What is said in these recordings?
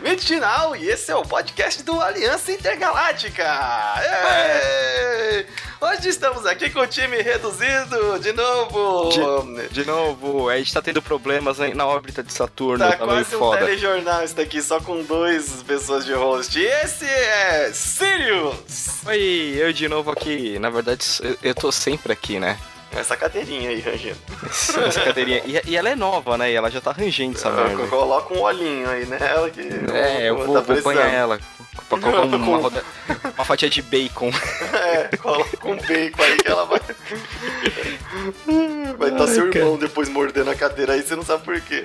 Final e esse é o podcast do Aliança Intergaláctica. Hoje estamos aqui com o time reduzido de novo. De, de novo, a gente tá tendo problemas na órbita de Saturno. Tá, tá quase um foda. telejornal isso daqui, só com duas pessoas de host. E esse é Sirius. Oi, eu de novo aqui. Na verdade, eu tô sempre aqui, né? Essa cadeirinha aí, rangendo. Essa cadeirinha. E, e, ela é nova, né? E ela já tá rangendo essa merda. Coloca um olhinho aí nela que. É, eu vou, tá vou banhar ela. Pra colocar uma, uma, roda, uma fatia de bacon. É, coloca um bacon aí que ela vai. Vai estar tá seu irmão depois mordendo a cadeira aí, você não sabe por quê.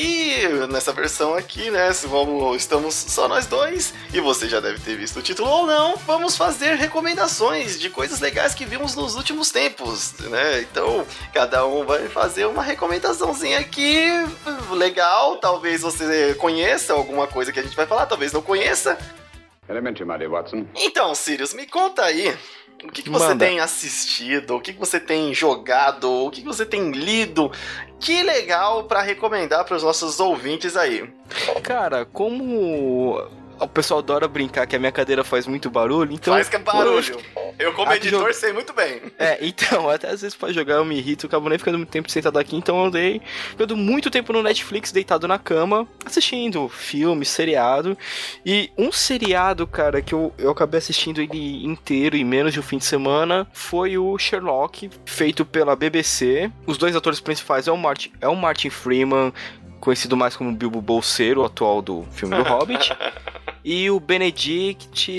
E nessa versão aqui, né, vamos, estamos só nós dois, e você já deve ter visto o título ou não, vamos fazer recomendações de coisas legais que vimos nos últimos tempos, né? Então, cada um vai fazer uma recomendaçãozinha aqui, legal, talvez você conheça alguma coisa que a gente vai falar, talvez não conheça. Elementary, my dear Watson. Então, Sirius, me conta aí o que, que você Manda. tem assistido, o que, que você tem jogado, o que, que você tem lido. Que legal para recomendar para os nossos ouvintes aí. Cara, como o pessoal adora brincar que a minha cadeira faz muito barulho, então. Faz que é barulho. Eu, como editor, sei muito bem. É, então, até às vezes pra jogar eu me irrito, eu acabo nem ficando muito tempo sentado aqui, então eu andei ficando muito tempo no Netflix, deitado na cama, assistindo filme, seriado. E um seriado, cara, que eu, eu acabei assistindo ele inteiro em menos de um fim de semana foi o Sherlock, feito pela BBC. Os dois atores principais é o Martin, é o Martin Freeman, conhecido mais como Bilbo Bolseiro, atual do filme do Hobbit. E o Benedict,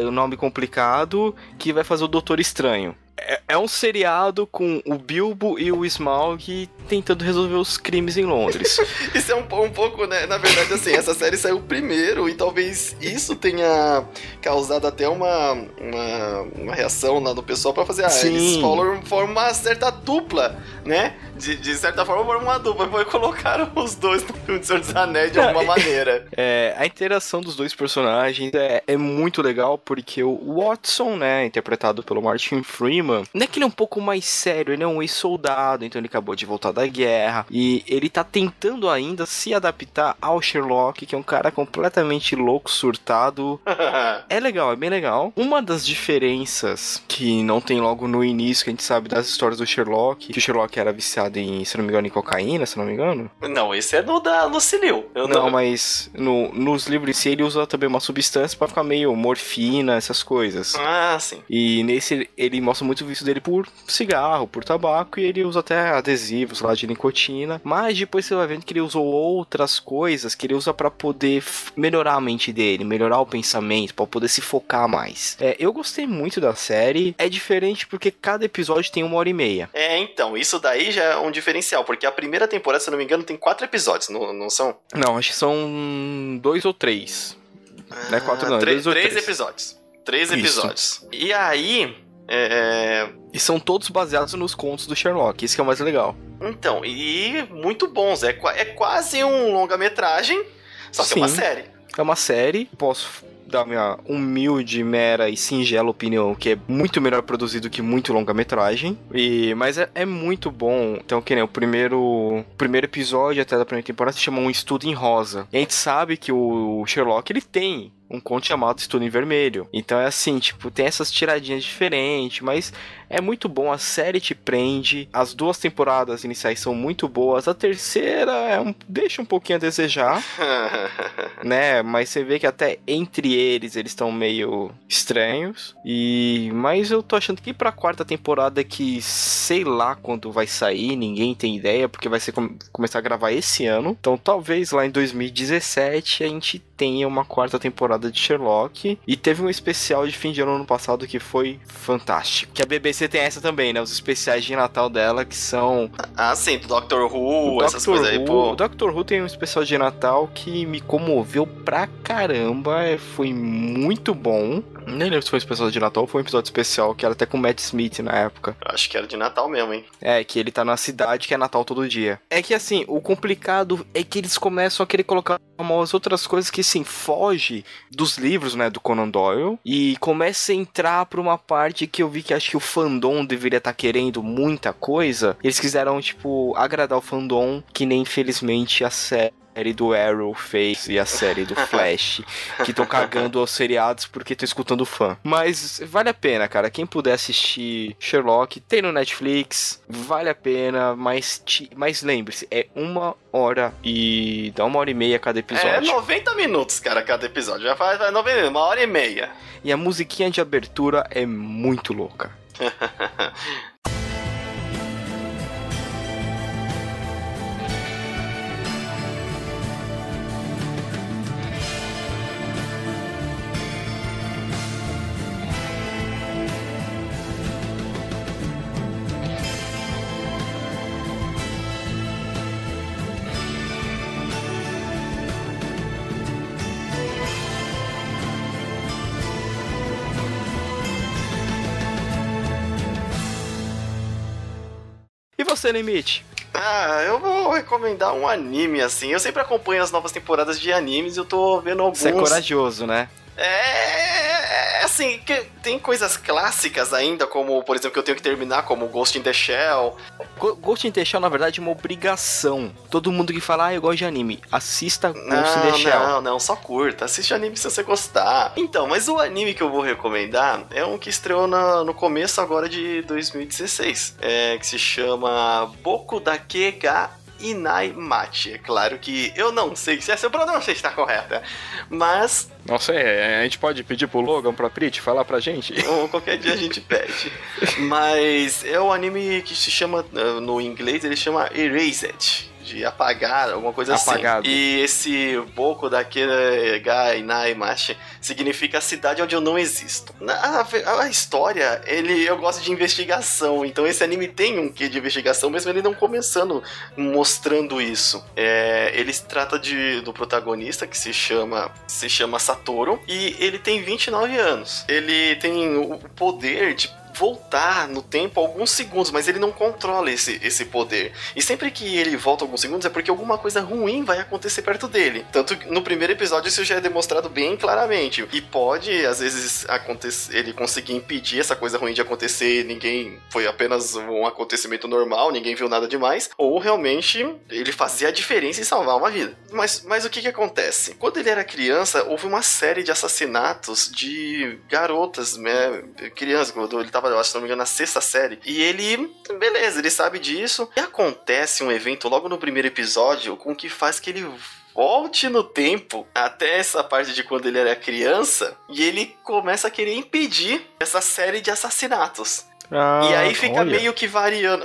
o nome complicado, que vai fazer o Doutor Estranho. É, é um seriado com o Bilbo e o Smaug tentando resolver os crimes em Londres. isso é um, um, pouco, né? Na verdade, assim, essa série saiu primeiro e talvez isso tenha causado até uma, uma, uma reação lá do pessoal para fazer. Ah, Sim. eles formam, formam uma certa dupla, né? De, de certa forma, formam uma dupla. Foi colocaram os dois no filme de Senhor dos Anéis de alguma maneira. É, a interação dos dois personagens é, é muito legal porque o Watson, né, interpretado pelo Martin Freeman, não é que ele é um pouco mais sério, ele é um ex-soldado, então ele acabou de voltar da guerra. E ele tá tentando ainda se adaptar ao Sherlock, que é um cara completamente louco, surtado. é legal, é bem legal. Uma das diferenças que não tem logo no início, que a gente sabe das histórias do Sherlock, que o Sherlock era viciado em, se não me engano, em cocaína, se não me engano. Não, esse é no da Lucilio. Não, não, mas no, nos livros em si ele usa também uma substância para ficar meio morfina, essas coisas. Ah, sim. E nesse ele mostra muito o vício dele por cigarro, por tabaco, e ele usa até adesivos lá de nicotina, mas depois você vai vendo que ele usou outras coisas que ele usa para poder melhorar a mente dele, melhorar o pensamento, para poder se focar mais. É, eu gostei muito da série, é diferente porque cada episódio tem uma hora e meia. É, então, isso daí já é um diferencial, porque a primeira temporada, se não me engano, tem quatro episódios, não, não são? Não, acho que são dois ou três. Ah, não é quatro não, é três, dois três, três episódios. Três episódios. Isso. E aí, é, é... E são todos baseados nos contos do Sherlock, isso que é o mais legal. Então, e muito bons. É, é quase um longa-metragem, só que Sim, é uma série. É uma série, posso dar minha humilde, mera e singela opinião, que é muito melhor produzido que muito longa-metragem. E mas é, é, muito bom. Então, que nem o primeiro primeiro episódio até da primeira temporada se chama Um Estudo em Rosa. E a gente sabe que o Sherlock ele tem um conto chamado Estudo em Vermelho. Então é assim, tipo, tem essas tiradinhas diferentes, mas é muito bom. A série te prende. As duas temporadas iniciais são muito boas. A terceira é um, deixa um pouquinho a desejar, né? Mas você vê que até entre eles eles estão meio estranhos. E mas eu tô achando que pra quarta temporada que sei lá quando vai sair, ninguém tem ideia, porque vai ser com, começar a gravar esse ano. Então talvez lá em 2017 a gente tenha uma quarta temporada temporada de Sherlock. E teve um especial de fim de ano ano passado que foi fantástico. Que a BBC tem essa também, né? Os especiais de Natal dela que são. Ah, sim, do Doctor Who, essas Doctor coisas aí, pô. O Doctor Who tem um especial de Natal que me comoveu pra caramba. É, foi muito bom. Nem lembro se foi um especial de Natal ou foi um episódio especial, que era até com o Matt Smith na época. Acho que era de Natal mesmo, hein? É, que ele tá na cidade que é Natal todo dia. É que assim, o complicado é que eles começam a querer colocar umas outras coisas que assim, foge dos livros, né, do Conan Doyle e começa a entrar pra uma parte que eu vi que acho que o fandom deveria estar tá querendo muita coisa. Eles quiseram, tipo, agradar o fandom, que nem infelizmente a série série do Arrow fez e a série do Flash, que estão cagando aos seriados porque estão escutando fã. Mas vale a pena, cara. Quem puder assistir Sherlock, tem no Netflix, vale a pena, mas, mas lembre-se, é uma hora e. dá uma hora e meia cada episódio. É 90 minutos, cara, cada episódio. Já faz 90, uma hora e meia. E a musiquinha de abertura é muito louca. você, Limite? Ah, eu vou recomendar um anime, assim. Eu sempre acompanho as novas temporadas de animes e eu tô vendo alguns... Você é corajoso, né? É, é, assim, que tem coisas clássicas ainda, como, por exemplo, que eu tenho que terminar, como Ghost in the Shell. Ghost in the Shell, na verdade, é uma obrigação. Todo mundo que fala, ah, eu gosto de anime, assista Ghost não, in the Shell. Não, não, só curta. Assiste anime se você gostar. Então, mas o anime que eu vou recomendar é um que estreou na, no começo agora de 2016, é, que se chama Boku Dake ga Inai Machi. É claro que eu não sei se essa pronúncia está correta, mas. Nossa, é, a gente pode pedir pro Logan, pra Prit, falar pra gente? Ou qualquer dia a gente pede. mas é um anime que se chama, no inglês, ele chama Erased de apagar, alguma coisa assim. Apagado. assim. E esse Boku daquele Gai Nai Machi significa a cidade onde eu não existo. A, a, a, história, ele eu gosto de investigação, então esse anime tem um quê de investigação, mesmo ele não começando mostrando isso. É, ele se trata de, do protagonista que se chama se chama Satoru e ele tem 29 anos. Ele tem o poder de voltar no tempo alguns segundos, mas ele não controla esse, esse poder. E sempre que ele volta alguns segundos é porque alguma coisa ruim vai acontecer perto dele. Tanto que no primeiro episódio isso já é demonstrado bem claramente. E pode, às vezes, acontecer, ele conseguir impedir essa coisa ruim de acontecer, ninguém. Foi apenas um acontecimento normal, ninguém viu nada demais. Ou realmente ele fazia a diferença em salvar uma vida. Mas, mas o que que acontece? Quando ele era criança, houve uma série de assassinatos de garotas, né? Crianças, quando ele tava eu acho, se não me engano, na sexta série. E ele, beleza, ele sabe disso. E acontece um evento logo no primeiro episódio com que faz que ele volte no tempo até essa parte de quando ele era criança e ele começa a querer impedir essa série de assassinatos. Ah, e aí fica olha. meio que variando.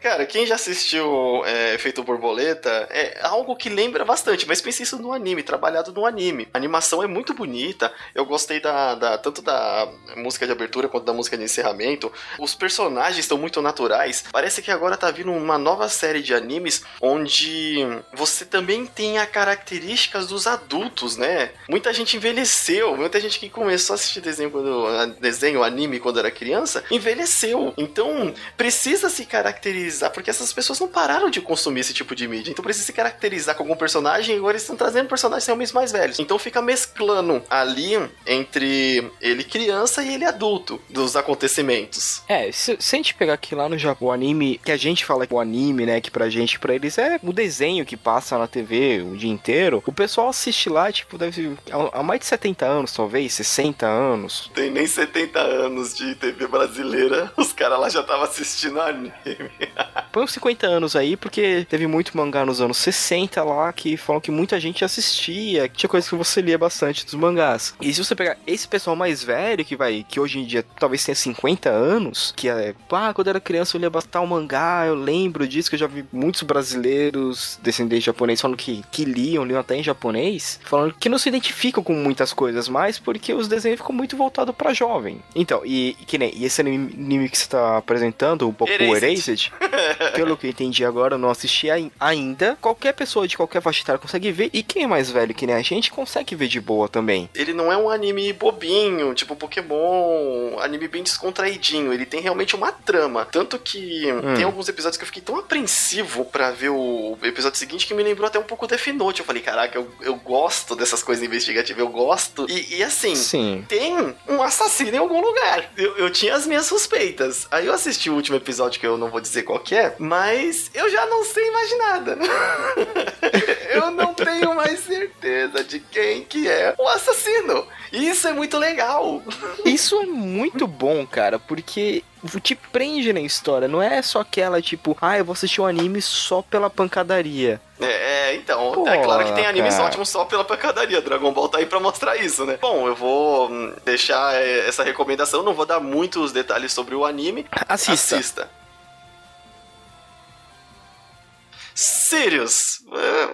Cara, quem já assistiu é, Efeito Borboleta é algo que lembra bastante, mas pense isso no anime, trabalhado no anime. A animação é muito bonita. Eu gostei da, da tanto da música de abertura quanto da música de encerramento. Os personagens estão muito naturais. Parece que agora tá vindo uma nova série de animes onde você também tem as características dos adultos, né? Muita gente envelheceu, muita gente que começou a assistir desenho quando desenho, anime quando era criança, envelheceu Então, precisa se caracterizar, porque essas pessoas não pararam de consumir esse tipo de mídia. Então, precisa se caracterizar com algum personagem e agora eles estão trazendo personagens realmente mais velhos. Então, fica mesclando ali entre ele criança e ele adulto dos acontecimentos. É, se, se a gente pegar aqui lá no Japão, o anime, que a gente fala que o anime, né, que pra gente, pra eles é o desenho que passa na TV o dia inteiro, o pessoal assiste lá, tipo, deve há mais de 70 anos, talvez, 60 anos. Tem nem 70 anos de TV brasileira os caras lá já estavam assistindo anime. Põe uns 50 anos aí, porque teve muito mangá nos anos 60 lá que falam que muita gente assistia, que tinha coisa que você lia bastante dos mangás. E se você pegar esse pessoal mais velho, que vai, que hoje em dia talvez tenha 50 anos, que é, ah, quando era criança eu lia bastante mangá, eu lembro disso, que eu já vi muitos brasileiros descendentes japoneses falando que, que liam, liam até em japonês, falando que não se identificam com muitas coisas mais, porque os desenhos ficam muito voltados para jovem. Então, e que nem, e esse anime anime que você tá apresentando, o Boku Erased, Erased pelo que eu entendi agora, eu não assisti ainda. Qualquer pessoa de qualquer faixa etária consegue ver, e quem é mais velho que nem a gente consegue ver de boa também. Ele não é um anime bobinho, tipo Pokémon, anime bem descontraidinho. Ele tem realmente uma trama. Tanto que hum. tem alguns episódios que eu fiquei tão apreensivo para ver o episódio seguinte que me lembrou até um pouco Death Note. Eu falei, caraca, eu, eu gosto dessas coisas investigativas, eu gosto. E, e assim, Sim. tem um assassino em algum lugar. Eu, eu tinha as minhas suspeitas suspeitas. Aí eu assisti o último episódio, que eu não vou dizer qual é, mas eu já não sei mais nada. eu não tenho mais certeza de quem que é o assassino. Isso é muito legal. Isso é muito bom, cara, porque te prende na história. Não é só aquela, tipo, ah, eu vou assistir um anime só pela pancadaria. É, é então, Pô, é claro que tem animes cara. ótimos só pela pancadaria. Dragon Ball tá aí pra mostrar isso, né? Bom, eu vou hum, deixar é, essa recomendação, não vou dar muitos detalhes sobre o anime. Assista. Assista. Sirius.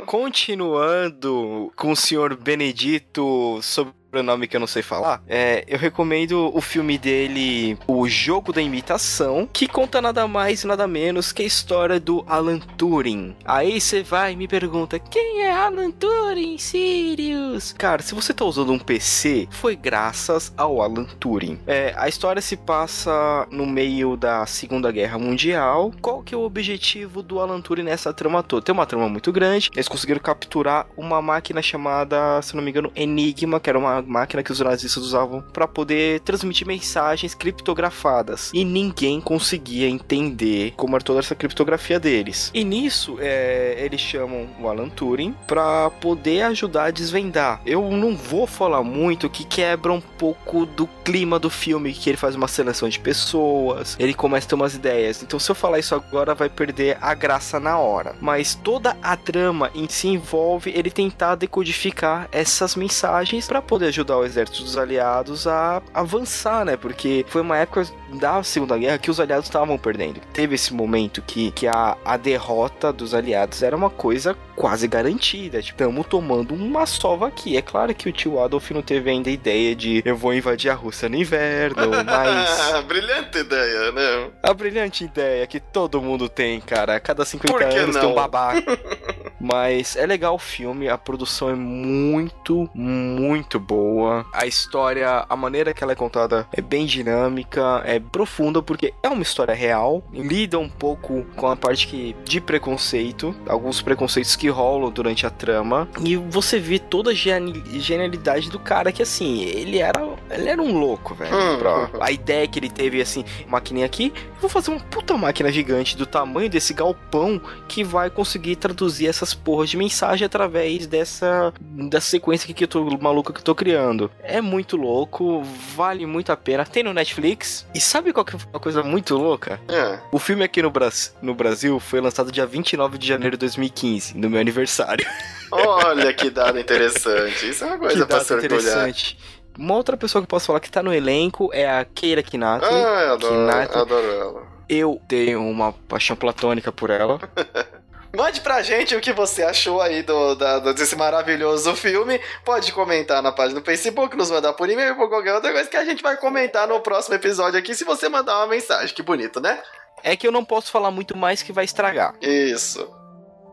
Continuando com o senhor Benedito sobre pronome que eu não sei falar, é, eu recomendo o filme dele, O Jogo da Imitação, que conta nada mais nada menos que a história do Alan Turing. Aí você vai e me pergunta, quem é Alan Turing, Sirius? Cara, se você tá usando um PC, foi graças ao Alan Turing. É, a história se passa no meio da Segunda Guerra Mundial. Qual que é o objetivo do Alan Turing nessa trama toda? Tem uma trama muito grande, eles conseguiram capturar uma máquina chamada, se não me engano, Enigma, que era uma máquina que os nazistas usavam para poder transmitir mensagens criptografadas. E ninguém conseguia entender como era toda essa criptografia deles. E nisso, é, eles chamam o Alan Turing para poder ajudar a desvendar. Eu não vou falar muito que quebra um pouco do clima do filme, que ele faz uma seleção de pessoas, ele começa a ter umas ideias. Então, se eu falar isso agora, vai perder a graça na hora. Mas toda a trama em si envolve ele tentar decodificar essas mensagens para poder ajudar o exército dos aliados a avançar, né? Porque foi uma época da Segunda Guerra que os aliados estavam perdendo. Teve esse momento que, que a, a derrota dos aliados era uma coisa quase garantida. Tipo, estamos tomando uma sova aqui. É claro que o tio Adolf não teve ainda a ideia de eu vou invadir a Rússia no inverno, mas. brilhante ideia, né? A brilhante ideia que todo mundo tem, cara. A cada 50 anos não? tem um babaca. mas é legal o filme, a produção é muito, muito boa. A história, a maneira que ela é contada é bem dinâmica, é profunda, porque é uma história real. Lida um pouco com a parte que, de preconceito, alguns preconceitos que rolam durante a trama. E você vê toda a genialidade do cara, que assim, ele era, ele era um louco, velho. Hum. A ideia que ele teve, assim, maquininha aqui, vou fazer uma puta máquina gigante do tamanho desse galpão que vai conseguir traduzir essas porras de mensagem através dessa, dessa sequência que eu tô maluca que eu tô criando. É muito louco, vale muito a pena. Tem no Netflix. E sabe qual que é uma coisa muito louca? É. O filme aqui no, Bra no Brasil foi lançado dia 29 de janeiro de 2015, no meu aniversário. Olha que dado interessante. Isso é uma coisa que pra se interessante. Uma outra pessoa que eu posso falar que tá no elenco é a Keira Kinato. Ah, eu adoro, adoro ela. Eu tenho uma paixão platônica por ela. Mande pra gente o que você achou aí do, da, desse maravilhoso filme. Pode comentar na página do Facebook, nos mandar por e-mail ou qualquer outra coisa que a gente vai comentar no próximo episódio aqui se você mandar uma mensagem. Que bonito, né? É que eu não posso falar muito mais que vai estragar. Isso.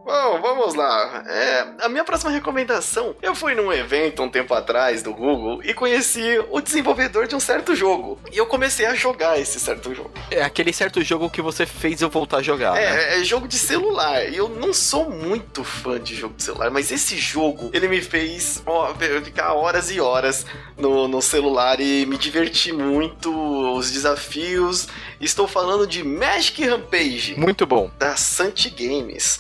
Bom, vamos lá. É, a minha próxima recomendação. Eu fui num evento um tempo atrás do Google e conheci o desenvolvedor de um certo jogo. E eu comecei a jogar esse certo jogo. É aquele certo jogo que você fez eu voltar a jogar. É, né? é jogo de celular. E eu não sou muito fã de jogo de celular, mas esse jogo, ele me fez ó, ficar horas e horas no, no celular e me divertir muito. Os desafios. Estou falando de Magic Rampage. Muito bom. Da Santi Games.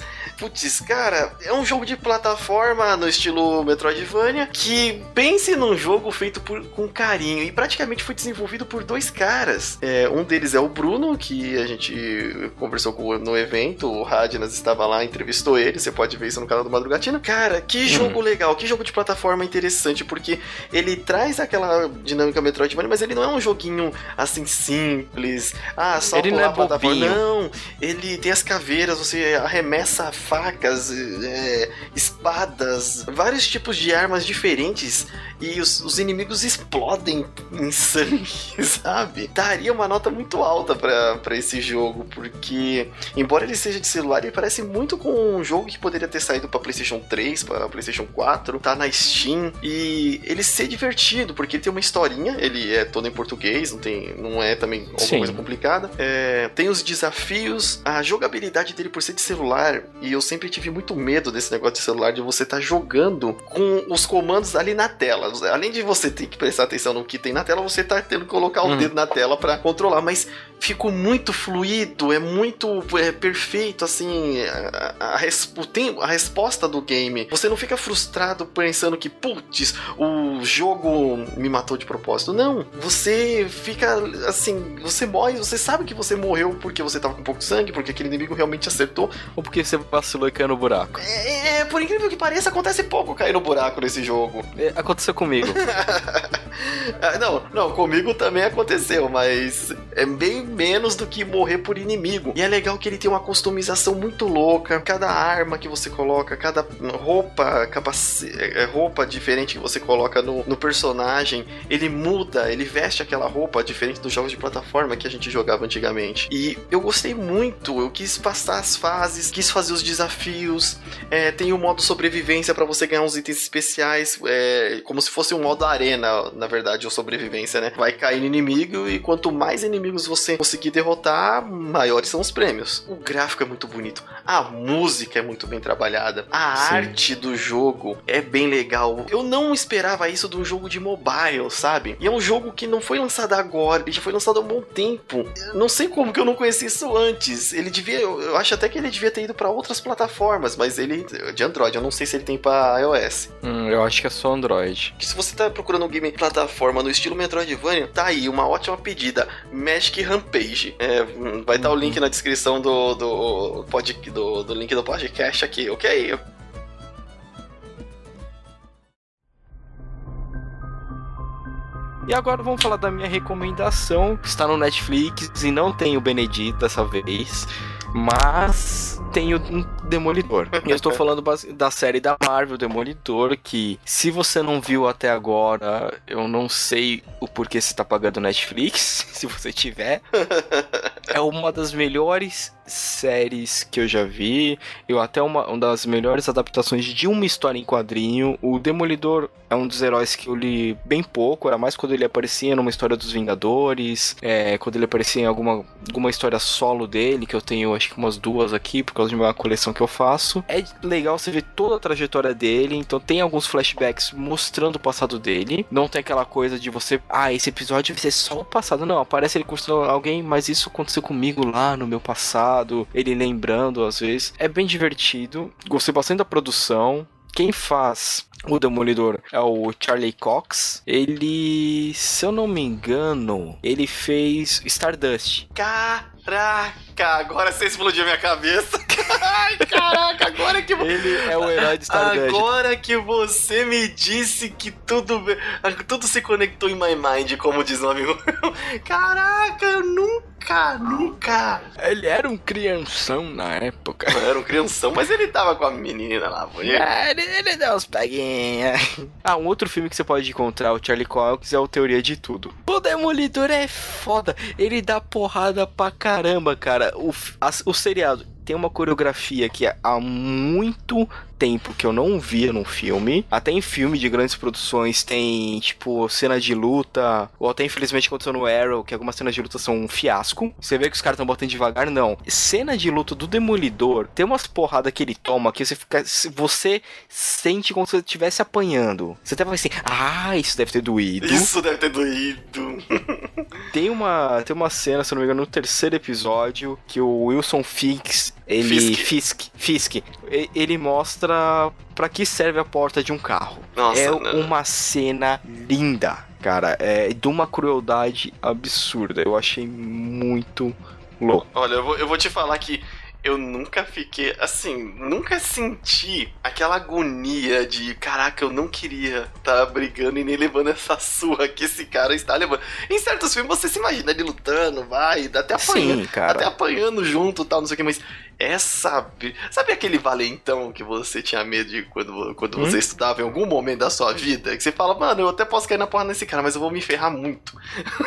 Putz, cara, é um jogo de plataforma no estilo Metroidvania que pense num jogo feito por, com carinho e praticamente foi desenvolvido por dois caras. É, um deles é o Bruno, que a gente conversou com no evento, o Radnas estava lá, entrevistou ele, você pode ver isso no canal do Madrugatina. Cara, que uhum. jogo legal, que jogo de plataforma interessante, porque ele traz aquela dinâmica Metroidvania, mas ele não é um joguinho assim simples, ah, só ele pular não é plataforma. Bobinho. Não, ele tem as caveiras, você arremessa facas, é, espadas, vários tipos de armas diferentes e os, os, inimigos explodem em sangue, sabe? Daria uma nota muito alta para esse jogo, porque embora ele seja de celular, ele parece muito com um jogo que poderia ter saído para PlayStation 3, para PlayStation 4, tá na Steam e ele ser divertido, porque ele tem uma historinha, ele é todo em português, não tem, não é também alguma Sim. coisa complicada. É, tem os desafios, a jogabilidade dele por ser de celular e eu sempre tive muito medo desse negócio de celular, de você estar tá jogando com os comandos ali na tela. Além de você ter que prestar atenção no que tem na tela, você tá tendo que colocar o uhum. dedo na tela para controlar. Mas ficou muito fluido, é muito é, perfeito, assim, a, a, a, a, resposta do game. Você não fica frustrado pensando que, putz, o jogo me matou de propósito. Não, você fica, assim, você morre, você sabe que você morreu porque você tava com pouco sangue, porque aquele inimigo realmente acertou. Ou porque você vacilou e caiu no buraco. É, é por incrível que pareça, acontece pouco cair no buraco nesse jogo. É, aconteceu comigo. Ah, não, não, comigo também aconteceu, mas é bem menos do que morrer por inimigo. E é legal que ele tem uma customização muito louca. Cada arma que você coloca, cada roupa, capac... É, roupa diferente que você coloca no, no personagem, ele muda, ele veste aquela roupa diferente dos jogos de plataforma que a gente jogava antigamente. E eu gostei muito, eu quis passar as fases, quis fazer os desafios. É, tem o modo sobrevivência para você ganhar uns itens especiais, é, como se fosse um modo arena, na verdade, ou sobrevivência, né? Vai cair no inimigo e quanto mais inimigos você conseguir derrotar, maiores são os prêmios. O gráfico é muito bonito, a música é muito bem trabalhada, a Sim. arte do jogo é bem legal. Eu não esperava isso de um jogo de mobile, sabe? E é um jogo que não foi lançado agora, ele já foi lançado há um bom tempo. Não sei como que eu não conheci isso antes. Ele devia, eu acho até que ele devia ter ido para outras plataformas, mas ele de Android, eu não sei se ele tem para iOS. Hum, eu acho que é só Android. Que se você tá procurando um game plataforma no estilo Metroidvania, tá aí uma ótima pedida, Magic Rampage. É, vai estar tá o link na descrição do do, pod, do do link do podcast aqui, ok? E agora vamos falar da minha recomendação, que está no Netflix e não tem o Benedito dessa vez, mas tem o Demolidor. Eu estou falando da série da Marvel Demolidor, que se você não viu até agora, eu não sei o porquê você está pagando Netflix, se você tiver. É uma das melhores séries que eu já vi. Eu até uma, uma das melhores adaptações de uma história em quadrinho. O Demolidor é um dos heróis que eu li bem pouco. Era mais quando ele aparecia numa história dos Vingadores. É, quando ele aparecia em alguma, alguma história solo dele, que eu tenho acho que umas duas aqui, por causa de uma coleção que eu faço. É legal você ver toda a trajetória dele. Então tem alguns flashbacks mostrando o passado dele. Não tem aquela coisa de você, ah, esse episódio vai ser só o passado. Não, aparece ele construindo alguém, mas isso aconteceu comigo lá no meu passado ele lembrando às vezes. É bem divertido. Gostei bastante da produção. Quem faz o Demolidor é o Charlie Cox. Ele, se eu não me engano, ele fez Stardust. Caraca, agora você explodiu minha cabeça. Ai, caraca, agora que Ele é o herói de Stardust. Agora que você me disse que tudo tudo se conectou em my mind, como diz o amigo. Caraca, eu nunca, nunca. Ele era um crianção na época. Era um crianção, mas ele tava com a menina lá, foi é, ele, ele deu uns peguinhas. Ah, um outro filme que você pode encontrar, o Charlie Cox, é o Teoria de Tudo. O Demolidor é foda. Ele dá porrada pra caramba, cara. O, a, o seriado tem uma coreografia que há muito tempo que eu não via num filme. Até em filme de grandes produções tem, tipo, cena de luta, ou até infelizmente aconteceu no Arrow, que algumas cenas de luta são um fiasco. Você vê que os caras estão botando devagar, não. Cena de luta do Demolidor, tem umas porradas que ele toma que você fica. Você sente como se você estivesse apanhando. Você até vai assim, ah, isso deve ter doído. Isso deve ter doído. tem uma, tem uma cena, se não me engano, no terceiro episódio, que o Wilson Fix ele. Fisk. Fisk. Ele mostra para que serve a porta de um carro. Nossa, é não. uma cena linda, cara. É de uma crueldade absurda. Eu achei muito louco. Olha, eu vou, eu vou te falar que eu nunca fiquei assim, nunca senti aquela agonia de caraca, eu não queria estar tá brigando e nem levando essa surra que esse cara está levando. Em certos filmes você se imagina ele lutando, vai, até apanhando, Sim, cara. até apanhando junto, tal, não sei o que, mas essa. Sabe aquele valentão que você tinha medo de quando, quando hum? você estudava em algum momento da sua vida? Que você fala, mano, eu até posso cair na porra nesse cara, mas eu vou me ferrar muito.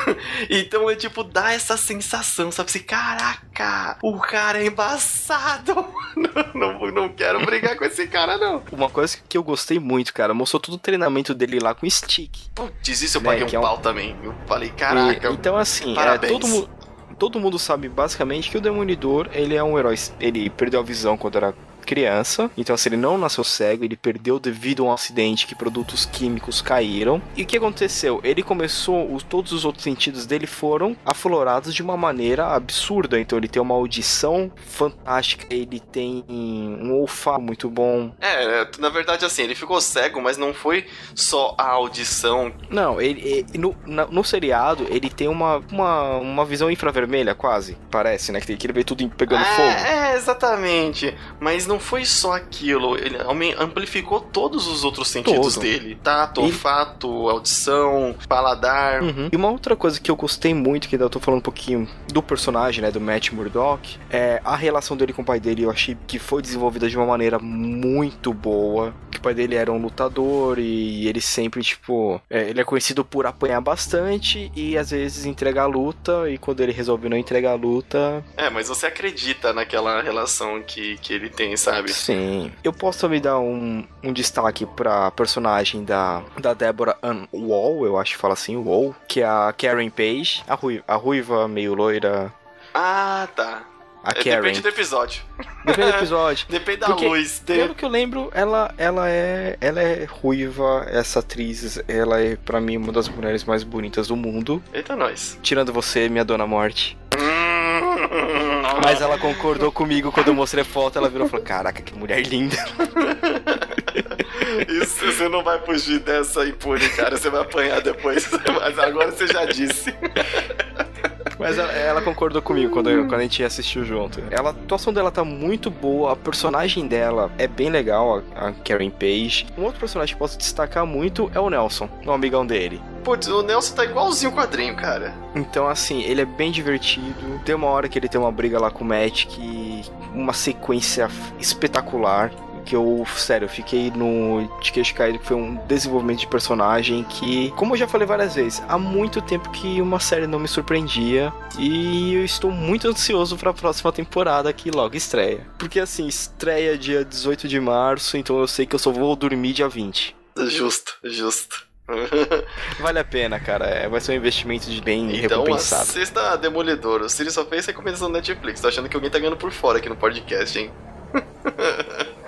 então é tipo, dá essa sensação, sabe? Assim, caraca, o cara é embaçado. não, não, não quero brigar com esse cara, não. Uma coisa que eu gostei muito, cara, mostrou todo o treinamento dele lá com stick. Putz, isso eu paguei né, um pau também. Eu falei, caraca. E, então, assim, é, todo mundo todo mundo sabe basicamente que o Demolidor, ele é um herói. Ele perdeu a visão quando era criança. Então, assim, ele não nasceu cego, ele perdeu devido a um acidente que produtos químicos caíram. E o que aconteceu? Ele começou, os, todos os outros sentidos dele foram aflorados de uma maneira absurda. Então, ele tem uma audição fantástica, ele tem um olfato muito bom. É, na verdade, assim, ele ficou cego, mas não foi só a audição. Não, ele, ele no, no seriado, ele tem uma, uma, uma visão infravermelha, quase, parece, né? Que ele vê tudo pegando é, fogo. É, exatamente. Mas não foi só aquilo. Ele amplificou todos os outros sentidos Todo. dele. Tato, olfato, audição, paladar. Uhum. E uma outra coisa que eu gostei muito, que eu tô falando um pouquinho do personagem, né, do Matt Murdock, é a relação dele com o pai dele. Eu achei que foi desenvolvida de uma maneira muito boa. Que o pai dele era um lutador e ele sempre, tipo, é, ele é conhecido por apanhar bastante e às vezes entregar a luta. E quando ele resolve não entregar a luta. É, mas você acredita naquela relação que, que ele tem, sabe? Sim. Eu posso também dar um, um destaque pra personagem da, da Deborah Ann Wall, eu acho que fala assim, Wall, que é a Karen Page, a, ruiva, a ruiva meio loira. Ah, tá. A é, Karen. Depende do episódio. Depende do episódio. Depende da Porque, luz. Pelo que eu lembro, ela, ela, é, ela é ruiva, essa atriz, ela é, pra mim, uma das mulheres mais bonitas do mundo. Eita, nós. Tirando você, minha dona morte. Mas ela concordou comigo quando eu mostrei a foto, ela virou e falou: Caraca, que mulher linda. Isso, você não vai fugir dessa impune, cara. Você vai apanhar depois. Mas agora você já disse. Mas ela, ela, concordou comigo quando, quando a gente assistiu junto. Ela, a atuação dela tá muito boa, a personagem dela é bem legal, a, a Karen Page. Um outro personagem que posso destacar muito é o Nelson, o amigão dele. Putz, o Nelson tá igualzinho o quadrinho, cara. Então, assim, ele é bem divertido. Tem uma hora que ele tem uma briga lá com o Matt que. Uma sequência espetacular que eu, sério, fiquei no de queixo caído, que foi um desenvolvimento de personagem que, como eu já falei várias vezes, há muito tempo que uma série não me surpreendia e eu estou muito ansioso para a próxima temporada que logo estreia. Porque assim, estreia dia 18 de março, então eu sei que eu só vou dormir dia 20. Justo, justo. vale a pena, cara. É, vai ser um investimento de bem então, recompensado. Então, assista Demolidor. O Siri só fez recomendação da Netflix. Tô achando que alguém tá ganhando por fora aqui no podcast, hein?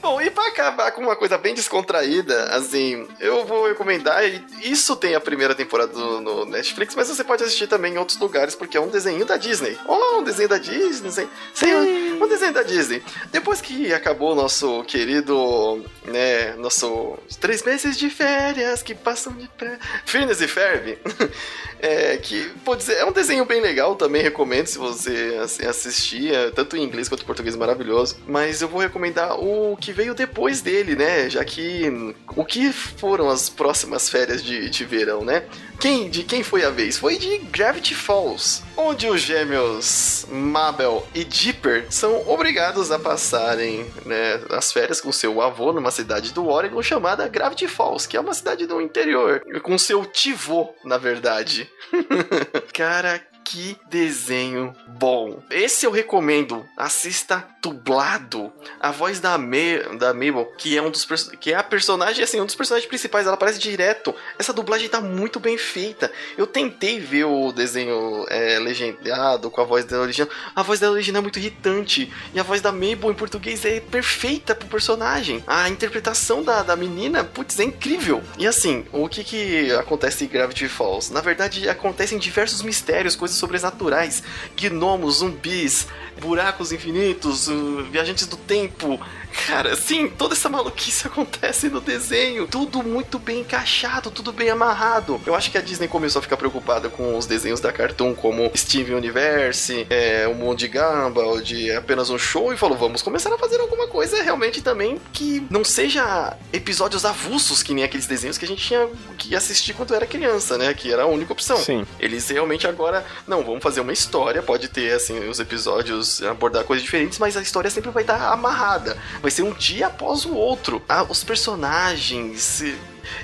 Bom, e para acabar com uma coisa bem descontraída, assim, eu vou recomendar. Isso tem a primeira temporada do, no Netflix, mas você pode assistir também em outros lugares, porque é um desenho da Disney. Oh, um desenho da Disney. Sim, um desenho da Disney. Depois que acabou o nosso querido, né, nosso três meses de férias que passam de pé. Phineas e Ferb. é, que, pode dizer, é um desenho bem legal, também recomendo se você assim, assistir, é, tanto em inglês quanto em português, maravilhoso. Mas eu vou recomendar o que veio depois dele, né? Já que o que foram as próximas férias de, de verão, né? Quem, de quem foi a vez? Foi de Gravity Falls, onde os gêmeos Mabel e Dipper são obrigados a passarem né, as férias com seu avô numa cidade do Oregon chamada Gravity Falls, que é uma cidade do interior, com seu tivô, na verdade. Cara, que desenho bom. Esse eu recomendo. Assista dublado. A voz da, Me, da Mabel, que é um dos que é a personagem, assim, um dos personagens principais, ela aparece direto. Essa dublagem tá muito bem feita. Eu tentei ver o desenho é, legendado com a voz dela original. A voz dela original é muito irritante. E a voz da Mabel em português é perfeita pro personagem. A interpretação da, da menina, putz, é incrível. E assim, o que que acontece em Gravity Falls? Na verdade, acontecem diversos mistérios, coisas sobrenaturais, gnomos, zumbis, buracos infinitos, uh, viajantes do tempo. Cara, sim, toda essa maluquice acontece no desenho. Tudo muito bem encaixado, tudo bem amarrado. Eu acho que a Disney começou a ficar preocupada com os desenhos da Cartoon, como Steven Universe, é, o Mundo de Gumball, de apenas um show, e falou: vamos começar a fazer alguma coisa realmente também que não seja episódios avulsos, que nem aqueles desenhos que a gente tinha que assistir quando era criança, né? Que era a única opção. Sim. Eles realmente agora, não, vamos fazer uma história, pode ter, assim, os episódios abordar coisas diferentes, mas a história sempre vai estar amarrada. Vai ser um dia após o outro. Ah, os personagens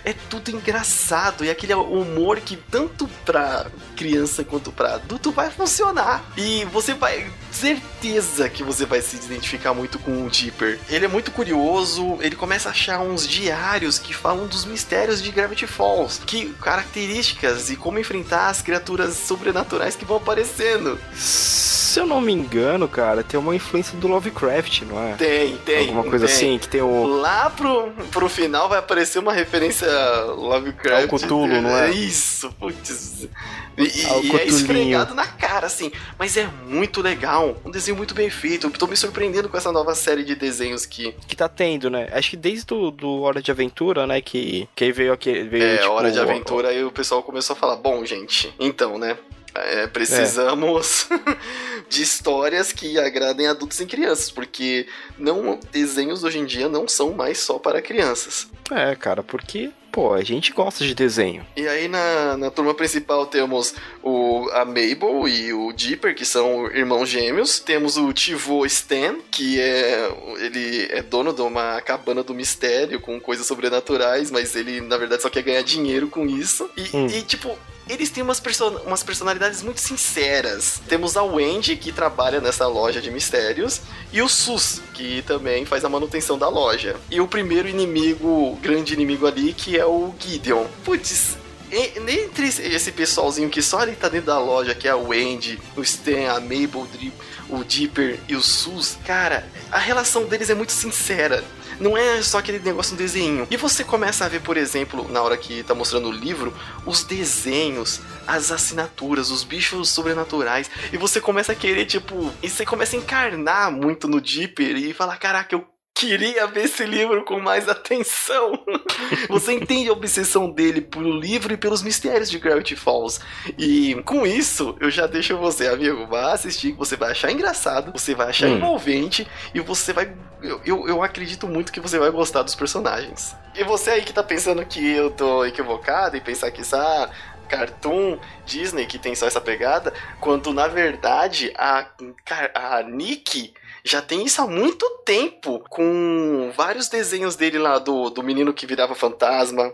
é tudo engraçado. E aquele humor que tanto pra criança quanto pra adulto vai funcionar. E você vai. Certeza que você vai se identificar muito com o Dipper. Ele é muito curioso, ele começa a achar uns diários que falam dos mistérios de Gravity Falls, que características e como enfrentar as criaturas sobrenaturais que vão aparecendo. Se eu não me engano, cara, tem uma influência do Lovecraft, não é? Tem, tem. Alguma coisa tem. assim, que tem o. Lá pro, pro final vai aparecer uma referência a Lovecraft. Ao Cthulhu, não é? Isso, putz. E, e é esfregado na cara, assim. Mas é muito legal. Um desenho muito bem feito. Eu tô me surpreendendo com essa nova série de desenhos que. Que tá tendo, né? Acho que desde do, do Hora de Aventura, né? Que, que aí veio aquele. Veio, É, tipo, hora de aventura, aí o pessoal começou a falar: bom, gente, então, né? é, precisamos de histórias que agradem adultos e crianças, porque não desenhos hoje em dia não são mais só para crianças. É, cara, porque, pô, a gente gosta de desenho. E aí na, na turma principal temos o, a Mabel e o Dipper, que são irmãos gêmeos. Temos o Tivô Stan, que é ele é dono de uma cabana do mistério com coisas sobrenaturais, mas ele na verdade só quer ganhar dinheiro com isso. E, Hum. e, tipo, eles têm umas, umas personalidades muito sinceras. Temos a Wendy, que trabalha nessa loja de mistérios, e o Sus, que também faz a manutenção da loja. E o primeiro inimigo, o grande inimigo ali, que é o Gideon. Putz, entre esse- pessoalzinho que só ali tá dentro da loja, que é a Wendy, o Stan, a Mabel, o Dipper e o Sus, cara, a relação deles é muito sincera. Não é só aquele negócio do desenho. E você começa a ver, por exemplo, na hora que tá mostrando o livro, os desenhos, as assinaturas, os bichos sobrenaturais. E você começa a querer, tipo. E você começa a encarnar muito no Dipper e falar: caraca, eu queria ver esse livro com mais atenção. Você entende a obsessão dele pelo livro e pelos mistérios de Gravity Falls. E com isso, eu já deixo você, amigo, vá assistir, você vai achar engraçado, você vai achar Hum. envolvente e você vai. Eu, eu, eu acredito muito que você vai gostar dos personagens. E você aí que tá pensando que eu tô equivocado e pensar que isso, ah, Cartoon, Disney que tem só essa pegada, quando na verdade a, a Nick já tem isso há muito tempo, com vários desenhos dele lá do, do menino que virava fantasma,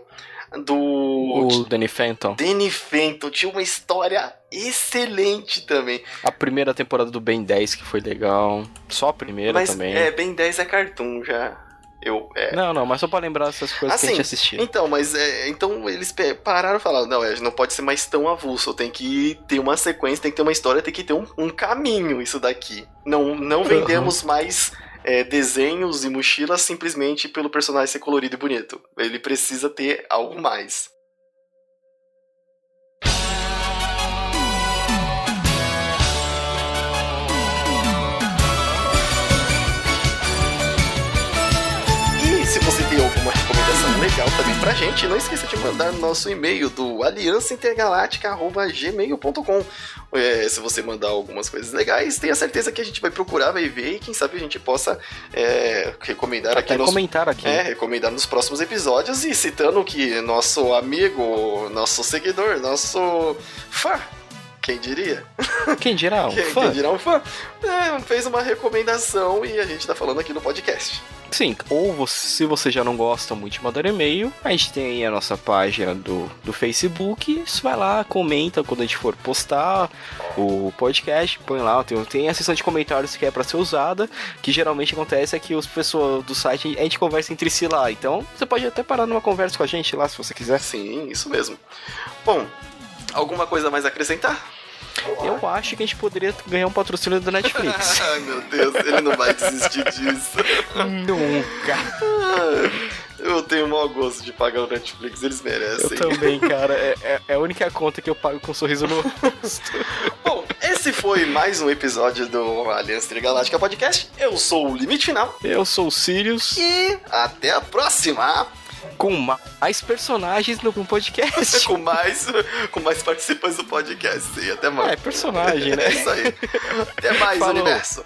do O Danny Phantom. Danny Fenton, tinha uma história excelente também. A primeira temporada do Ben 10, que foi legal. Só a primeira Mas também. é, Ben 10 é cartoon já. Eu, é, Não, não, mas só pra lembrar essas coisas que a Assim, gente assistia. Então, mas é, então eles pararam e falaram, não, é, não pode ser mais tão avulso, tem que ter uma sequência, tem que ter uma história, tem que ter um, um caminho isso daqui. Não, não vendemos mais é, desenhos e mochilas simplesmente pelo personagem ser colorido e bonito. Ele precisa ter algo mais. Recomendação legal também pra gente, não esqueça de mandar no nosso e-mail do aliançaintergaláctica.gmail.com é, Se você mandar algumas coisas legais, tenha certeza que a gente vai procurar, vai ver e quem sabe a gente possa é, recomendar aqui nos, comentar aqui. é, recomendar nos próximos episódios e citando que nosso amigo, nosso seguidor, nosso fã, quem diria? Quem dirá? Um quem, fã? quem dirá um fã? É, fez uma recomendação e a gente tá falando aqui no podcast. Sim, ou você- se você já não gosta muito de mandar e-mail, a gente tem aí a nossa página do, do Facebook. Vai lá, comenta quando a gente for postar o podcast, põe lá, tem, tem a seção de comentários que é pra ser usada, que geralmente acontece é que os pessoas do site a gente conversa entre si lá. Então você pode até parar numa conversa com a gente lá se você quiser. Sim, isso mesmo. Bom, alguma coisa mais a acrescentar? Eu acho que a gente poderia ganhar um patrocínio da Netflix. Ai meu Deus, ele não vai desistir disso. Nunca. Eu tenho mau gosto de pagar o Netflix, eles Eu merecem. também, cara. É, é- é a única conta que eu pago com um sorriso no rosto. Bom, esse foi mais um episódio do Aliança Intergaláctica Podcast. Eu sou o Limite Final Eu sou o Sirius. e até a próxima! Com mais personagens no podcast. com mais, com mais participantes do podcast. E até mais. É, personagem, É né? isso aí. Até mais, Falou. universo.